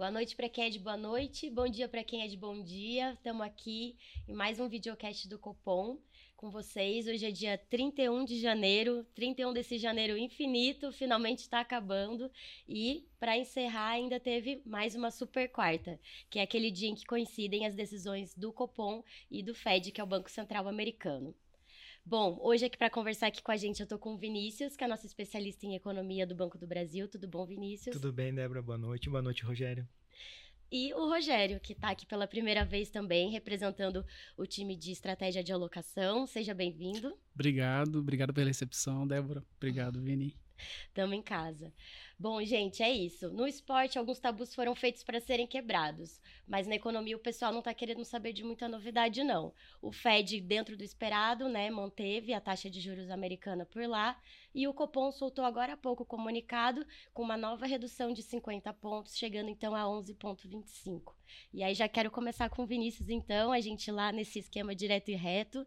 Boa noite para quem é de boa noite, bom dia para quem é de bom dia. Estamos aqui em mais um videocast do Copom com vocês. Hoje é dia 31 de janeiro, 31 desse janeiro infinito, finalmente está acabando. E para encerrar, ainda teve mais uma super quarta, que é aquele dia em que coincidem as decisões do Copom e do Fed, que é o Banco Central Americano. Bom, hoje aqui para conversar aqui com a gente eu tô com o Vinícius, que é nosso especialista em economia do Banco do Brasil. Tudo bom, Vinícius? Tudo bem, Débora. Boa noite. Boa noite, Rogério. E o Rogério, que está aqui pela primeira vez também, representando o time de estratégia de alocação. Seja bem-vindo. Obrigado, obrigado pela recepção, Débora. Obrigado, Vini. Tamo em casa. Bom, gente, é isso. No esporte, alguns tabus foram feitos para serem quebrados, mas na economia o pessoal não tá querendo saber de muita novidade, não. O Fed, dentro do esperado, né, manteve a taxa de juros americana por lá, e o Copom soltou agora há pouco o comunicado com uma nova redução de 50 pontos, chegando então a 11,25. E aí já quero começar com o Vinícius, então, a gente lá nesse esquema direto e reto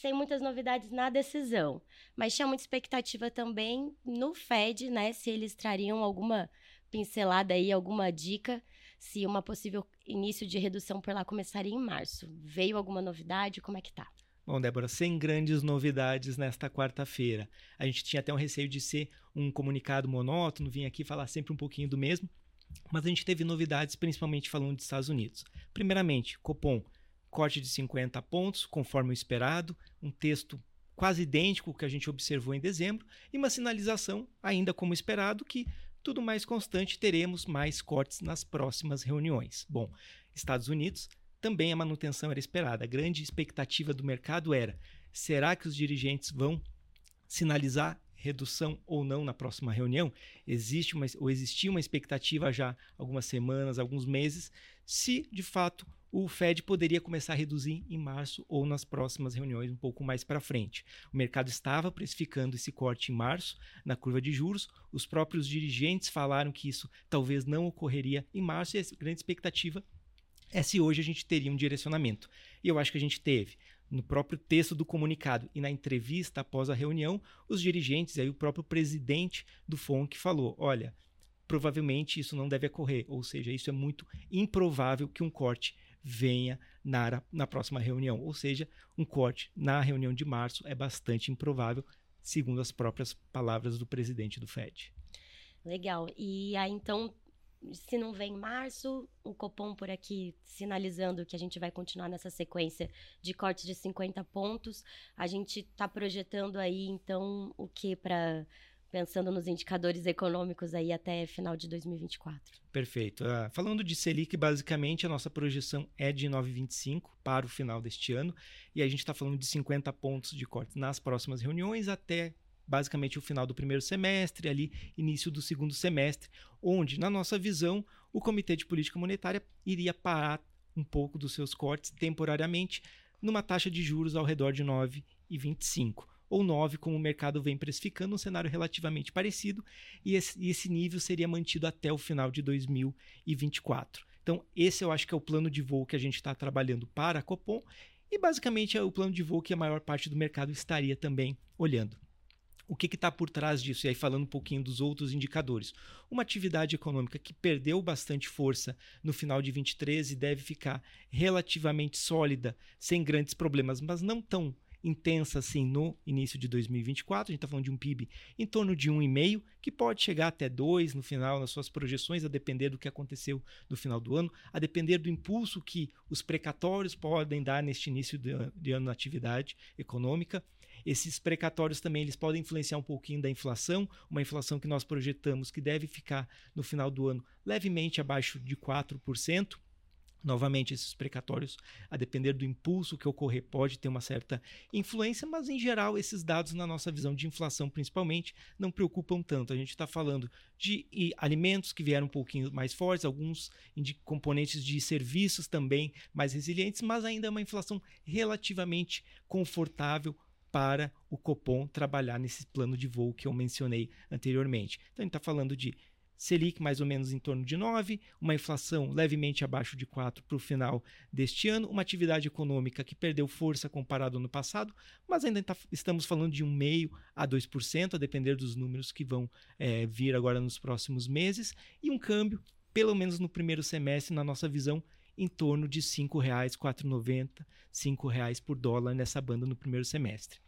sem muitas novidades na decisão. Mas tinha muita expectativa também no Fed, né? Se eles trariam alguma pincelada aí, alguma dica, se uma possível início de redução por lá começaria em março. Veio alguma novidade? Como é que tá? Bom, Débora, sem grandes novidades nesta quarta-feira. A gente tinha até um receio de ser um comunicado monótono, vir aqui falar sempre um pouquinho do mesmo, mas a gente teve novidades, principalmente falando dos Estados Unidos. Primeiramente, Copom corte de 50 pontos, conforme o esperado, um texto quase idêntico ao que a gente observou em dezembro, e uma sinalização, ainda como esperado, que tudo mais constante, teremos mais cortes nas próximas reuniões. Bom, Estados Unidos, também a manutenção era esperada. A grande expectativa do mercado era: será que os dirigentes vão sinalizar redução ou não na próxima reunião? Existe uma, ou existia uma expectativa já algumas semanas, alguns meses, se de fato o Fed poderia começar a reduzir em março ou nas próximas reuniões um pouco mais para frente. O mercado estava precificando esse corte em março na curva de juros, os próprios dirigentes falaram que isso talvez não ocorreria em março e a grande expectativa é se hoje a gente teria um direcionamento. E eu acho que a gente teve. No próprio texto do comunicado e na entrevista após a reunião, os dirigentes e aí o próprio presidente do FONC falou: olha, provavelmente isso não deve ocorrer, ou seja, isso é muito improvável que um corte venha na, na próxima reunião. Ou seja, um corte na reunião de março é bastante improvável, segundo as próprias palavras do presidente do Fed. Legal. E aí, então, se não vem em março, o Copom por aqui sinalizando que a gente vai continuar nessa sequência de cortes de 50 pontos. A gente está projetando aí, então, o que para pensando nos indicadores econômicos aí até final de 2024. Perfeito. Uh, falando de Selic, basicamente a nossa projeção é de 9,25 para o final deste ano, e a gente está falando de 50 pontos de corte nas próximas reuniões até basicamente o final do primeiro semestre, ali início do segundo semestre, onde, na nossa visão, o Comitê de Política Monetária iria parar um pouco dos seus cortes temporariamente numa taxa de juros ao redor de 9,25 ou 9, como o mercado vem precificando, um cenário relativamente parecido, e esse, nível seria mantido até o final de 2024. Então, esse eu acho que é o plano de voo que a gente está trabalhando para a Copom, e basicamente é o plano de voo que a maior parte do mercado estaria também olhando. O que está por trás disso? E aí, falando um pouquinho dos outros indicadores. Uma atividade econômica que perdeu bastante força no final de 23 e deve ficar relativamente sólida, sem grandes problemas, mas não tão intensa assim no início de 2024. A gente está falando de um PIB em torno de 1,5, que pode chegar até 2 no final, nas suas projeções, a depender do que aconteceu no final do ano, a depender do impulso que os precatórios podem dar neste início de ano na atividade econômica. Esses precatórios também eles podem influenciar um pouquinho da inflação, uma inflação que nós projetamos que deve ficar no final do ano levemente abaixo de 4%. Novamente, esses precatórios, a depender do impulso que ocorrer, pode ter uma certa influência, mas em geral, esses dados, na nossa visão de inflação principalmente, não preocupam tanto. A gente está falando de alimentos que vieram um pouquinho mais fortes, alguns componentes de serviços também mais resilientes, mas ainda é uma inflação relativamente confortável para o Copom trabalhar nesse plano de voo que eu mencionei anteriormente. Então, a gente está falando de Selic mais ou menos em torno de 9, uma inflação levemente abaixo de 4 para o final deste ano, uma atividade econômica que perdeu força comparado ao ano passado, mas ainda tá, estamos falando de 1,5% a 2%, a depender dos números que vão é, vir agora nos próximos meses, e um câmbio pelo menos no primeiro semestre, na nossa visão, em torno de R$ 5,00, 4,90, R$ 5,00 por dólar nessa banda no primeiro semestre.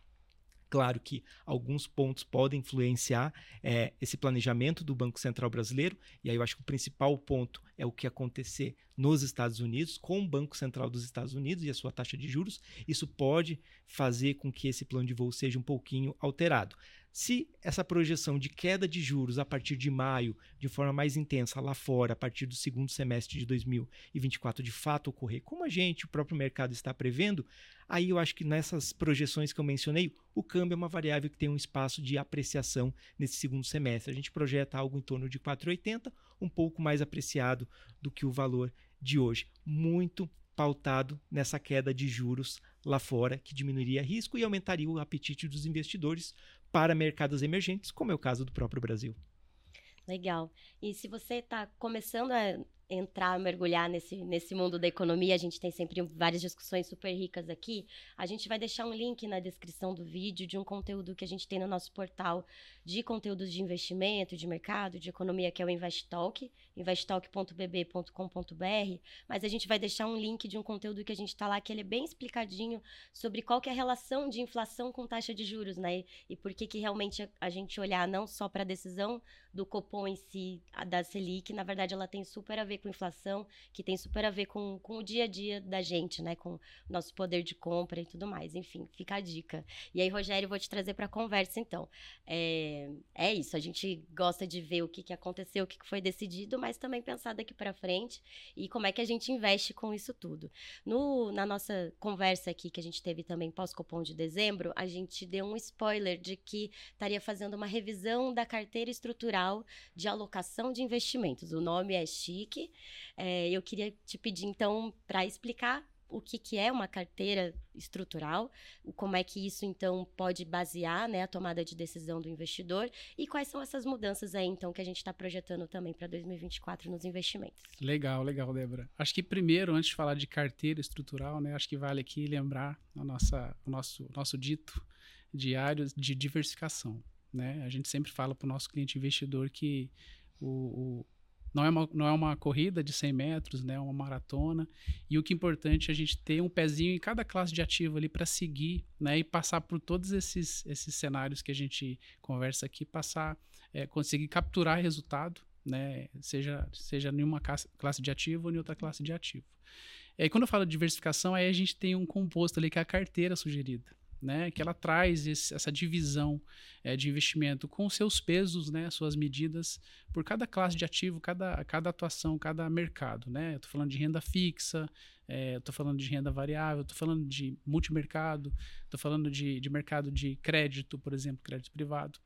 Claro que alguns pontos podem influenciar é, esse planejamento do Banco Central Brasileiro, e aí eu acho que o principal ponto é o que acontecer nos Estados Unidos, com o Banco Central dos Estados Unidos e a sua taxa de juros. Isso pode fazer com que esse plano de voo seja um pouquinho alterado. Se essa projeção de queda de juros a partir de maio, de forma mais intensa lá fora, a partir do segundo semestre de 2024, de fato ocorrer, como a gente, o próprio mercado está prevendo, aí eu acho que nessas projeções que eu mencionei, o câmbio é uma variável que tem um espaço de apreciação nesse segundo semestre. A gente projeta algo em torno de 4,80, um pouco mais apreciado do que o valor de hoje. Muito pautado nessa queda de juros lá fora, que diminuiria risco e aumentaria o apetite dos investidores para mercados emergentes, como é o caso do próprio Brasil. Legal. E se você está começando a entrar, mergulhar nesse, nesse mundo da economia, a gente tem sempre várias discussões super ricas aqui. A gente vai deixar um link na descrição do vídeo de um conteúdo que a gente tem no nosso portal de conteúdos de investimento, de mercado, de economia, que é o InvestTalk, investtalk.bb.com.br, mas a gente vai deixar um link de um conteúdo que a gente está lá, que ele é bem explicadinho sobre qual que é a relação de inflação com taxa de juros, né? E, por que que realmente a, gente olhar não só para a decisão do Copom em si, da Selic, na verdade ela tem super a ver com inflação, que tem super a ver com, com o dia a dia da gente, né? Com nosso poder de compra e tudo mais. Enfim, fica a dica. E aí, Rogério, vou te trazer para conversa então. É, é isso, a gente gosta de ver o que, que aconteceu, o que, que foi decidido, mas também pensar daqui para frente e como é que a gente investe com isso tudo. No, na nossa conversa aqui, que a gente teve também pós-Copom de dezembro, a gente deu um spoiler de que estaria fazendo uma revisão da carteira estrutural de alocação de investimentos. O nome é chique. É, eu queria te pedir, então, para explicar o que, que é uma carteira estrutural, como é que isso então pode basear né, a tomada de decisão do investidor e quais são essas mudanças aí então que a gente está projetando também para 2024 nos investimentos. Legal, legal, Débora. Acho que primeiro, antes de falar de carteira estrutural, né, acho que vale aqui lembrar a nossa, o nosso, nosso dito diário de diversificação. Né? A gente sempre fala para o nosso cliente investidor que o, o não é, uma, não é uma corrida de 100 metros, né? É uma maratona. E o que é importante é a gente ter um pezinho em cada classe de ativo ali para seguir, né? E passar por todos esses, esses cenários que a gente conversa aqui, passar, é, conseguir capturar resultado, né? Seja, seja em uma classe de ativo ou em outra classe de ativo. E quando eu falo de diversificação, aí a gente tem um composto ali que é a carteira sugerida né, que ela traz esse, essa divisão é, de investimento com seus pesos, né, suas medidas por cada classe de ativo, cada, cada atuação, cada mercado. Né? Estou falando de renda fixa, estou é, falando de renda variável, estou falando de multimercado, estou falando de, de mercado de crédito, por exemplo, crédito privado.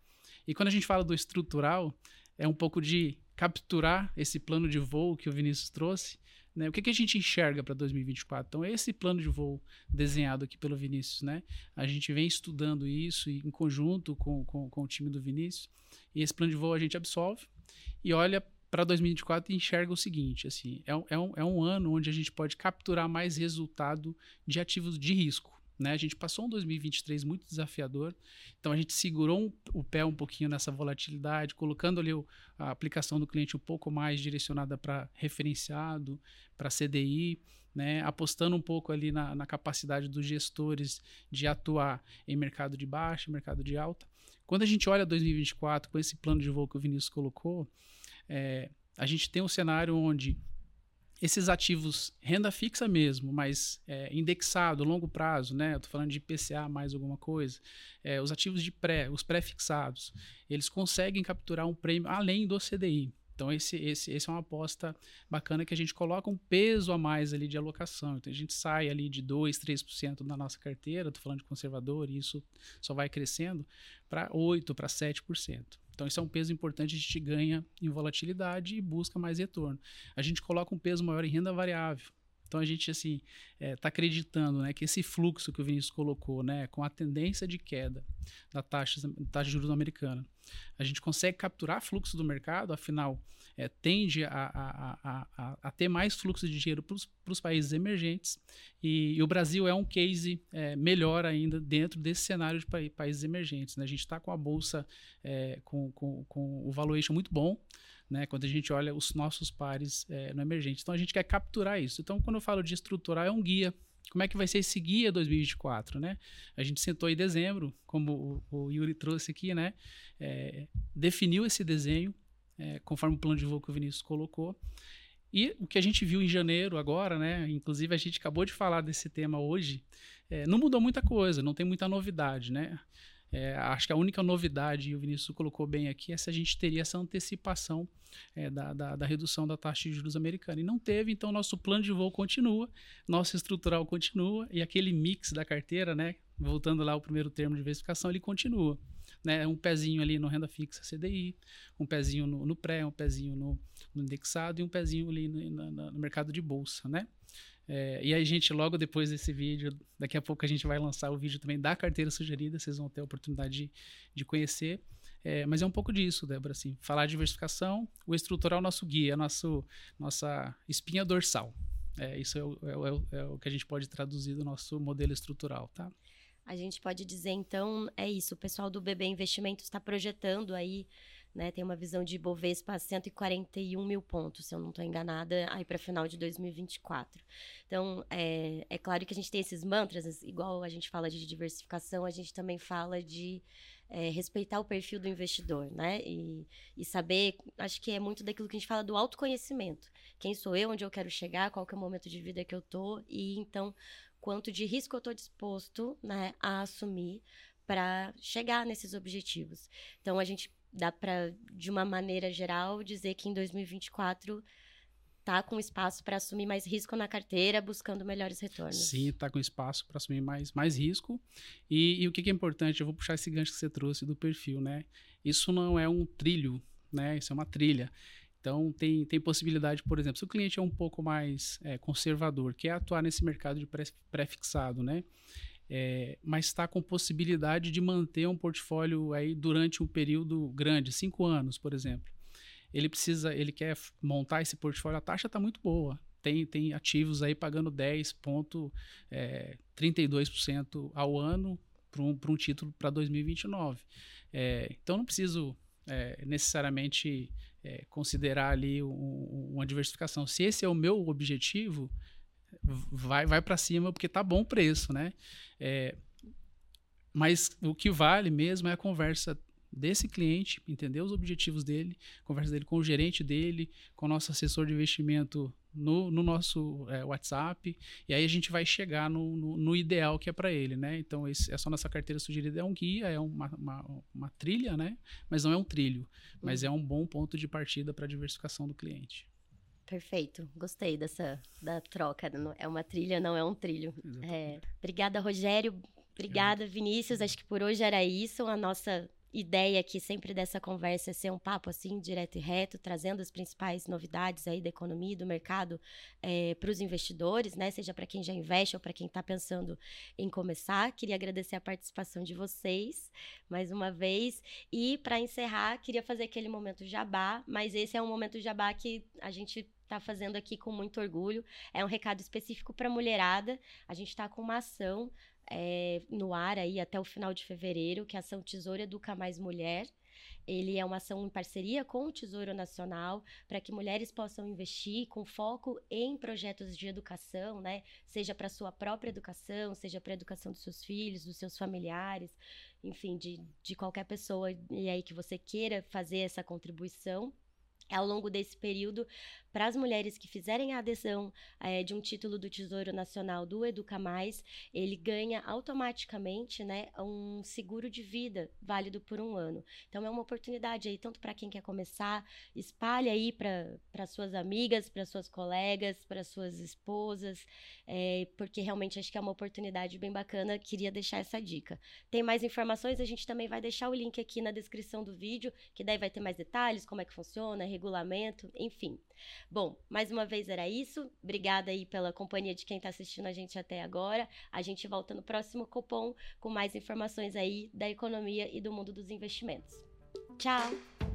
E quando a gente fala do estrutural, é um pouco de capturar esse plano de voo que o Vinícius trouxe né? O que, que a gente enxerga para 2024? Então, esse plano de voo desenhado aqui pelo Vinícius, né? a gente vem estudando isso em conjunto com, com, com o time do Vinícius, e esse plano de voo a gente absolve e olha para 2024 e enxerga o seguinte: assim, é, é, um, é um ano onde a gente pode capturar mais resultado de ativos de risco. Né? A gente passou um 2023 muito desafiador, então a gente segurou um, o pé um pouquinho nessa volatilidade, colocando ali o, a aplicação do cliente um pouco mais direcionada para referenciado, para CDI, né? apostando um pouco ali na, na, capacidade dos gestores de atuar em mercado de baixa, mercado de alta. Quando a gente olha 2024 com esse plano de voo que o Vinícius colocou, é, a gente tem um cenário onde esses ativos, renda fixa mesmo, mas é, indexado, longo prazo, né? Tô falando de PCA mais alguma coisa. É, os ativos de pré, os pré-fixados, eles conseguem capturar um prêmio além do CDI. Então, esse, esse, esse é uma aposta bacana que a gente coloca um peso a mais ali de alocação. Então, a gente sai ali de 2%, 3% da nossa carteira, estou falando de conservador, e isso só vai crescendo para 8%, para 7%. Então, isso é um peso importante, a gente ganha em volatilidade e busca mais retorno. A gente coloca um peso maior em renda variável. Então a gente assim está é, tá acreditando, né, que esse fluxo que o Vinícius colocou, né, com a tendência de queda da taxa, taxa de juros americana. A gente consegue capturar fluxo do mercado, afinal, é, tende a, a, a, a, ter mais fluxo de dinheiro para os países emergentes, e, e, o Brasil é um case é, melhor ainda dentro desse cenário de pa países emergentes. Né? A gente está com a bolsa é, com, com, com o valuation muito bom, né, quando a gente olha os nossos pares é, no emergente. Então a gente quer capturar isso. Então, quando eu falo de estruturar, é um guia como é que vai ser esse guia 2024, né? A gente sentou em dezembro, como o, o Yuri trouxe aqui, né? É, definiu esse desenho, é, conforme o plano de voo que o Vinícius colocou. E o que a gente viu em janeiro agora, né? Inclusive a gente acabou de falar desse tema hoje, é, não mudou muita coisa, não tem muita novidade, né? É, acho que a única novidade, e o Vinícius colocou bem aqui, é se a gente teria essa antecipação é, da, da, da, redução da taxa de juros americana. E não teve, então nosso plano de voo continua, nosso estrutural continua, e aquele mix da carteira, né, voltando lá ao primeiro termo de diversificação, ele continua. Né, um pezinho ali no renda fixa CDI, um pezinho no, no pré, um pezinho no, no, indexado e um pezinho ali no, no, mercado de bolsa, né? É, e aí, gente, logo depois desse vídeo, daqui a pouco a gente vai lançar o vídeo também da carteira sugerida, vocês vão ter a oportunidade de, de conhecer. É, mas é um pouco disso, Débora, assim, falar de diversificação, o estrutural é o nosso guia, nosso, nossa espinha dorsal. É, isso é o, é, é, é o que a gente pode traduzir do nosso modelo estrutural, tá? A gente pode dizer, então, é isso, o pessoal do BB Investimentos está projetando aí né? Tem uma visão de Bovespa a 141 mil pontos, se eu não estou enganada, aí para final de 2024. Então, é, é claro que a gente tem esses mantras, igual a gente fala de diversificação, a gente também fala de é, respeitar o perfil do investidor, né? E, e, saber, acho que é muito daquilo que a gente fala do autoconhecimento. Quem sou eu, onde eu quero chegar, qual que é o momento de vida que eu tô e então quanto de risco eu estou disposto, né, a assumir para chegar nesses objetivos. Então a gente dá para, de uma maneira geral, dizer que em 2024 tá com espaço para assumir mais risco na carteira, buscando melhores retornos. Sim, tá com espaço para assumir mais, mais risco. E, e o que, que, é importante, eu vou puxar esse gancho que você trouxe do perfil, né? Isso não é um trilho, né? Isso é uma trilha. Então, tem, tem possibilidade, por exemplo, se o cliente é um pouco mais é, conservador, quer atuar nesse mercado de pré-fixado, né? É, mas está com possibilidade de manter um portfólio aí durante um período grande, cinco anos, por exemplo. Ele precisa, ele quer montar esse portfólio, a taxa está muito boa. Tem, tem ativos aí pagando 10,32% é, ao ano para um, um título para 2029. É, então não preciso é, necessariamente é, considerar ali um, uma diversificação. Se esse é o meu objetivo, vai, vai para cima porque tá bom o preço, né? É, mas o que vale mesmo é a conversa desse cliente, entender os objetivos dele, conversa dele com o gerente dele, com o nosso assessor de investimento no, no nosso é, WhatsApp, e aí a gente vai chegar no, no, no ideal que é para ele, né? Então, esse, essa nossa carteira sugerida é um guia, é uma, uma, uma trilha, né? Mas não é um trilho, mas uhum. é um bom ponto de partida para a diversificação do cliente. Perfeito, gostei dessa da troca. É uma trilha, não é um trilho. É, obrigada, Rogério. Obrigada, Vinícius. Acho que por hoje era isso. A nossa ideia aqui sempre dessa conversa é ser um papo assim, direto e reto, trazendo as principais novidades aí da economia e do mercado é, para os investidores, né? Seja para quem já investe ou para quem está pensando em começar. Queria agradecer a participação de vocês mais uma vez. E para encerrar, queria fazer aquele momento jabá, mas esse é um momento jabá que a gente está fazendo aqui com muito orgulho. É um recado específico para a mulherada. A gente está com uma ação é, no ar aí até o final de fevereiro, que é a ação Tesouro Educa Mais Mulher. Ele é uma ação em parceria com o Tesouro Nacional para que mulheres possam investir com foco em projetos de educação, né? Seja para sua própria educação, seja para a educação dos seus filhos, dos seus familiares, enfim, de, de qualquer pessoa e aí que você queira fazer essa contribuição ao longo desse período para as mulheres que fizerem a adesão é, de um título do Tesouro Nacional do Educa Mais, ele ganha automaticamente né, um seguro de vida válido por um ano. Então é uma oportunidade aí, tanto para quem quer começar, espalhe aí para suas amigas, para suas colegas, para suas esposas, é, porque realmente acho que é uma oportunidade bem bacana. Queria deixar essa dica. Tem mais informações, a gente também vai deixar o link aqui na descrição do vídeo, que daí vai ter mais detalhes, como é que funciona, regulamento, enfim. Bom, mais uma vez era isso. Obrigada aí pela companhia de quem está assistindo a gente até agora. A gente volta no próximo Copom com mais informações aí da economia e do mundo dos investimentos. Tchau!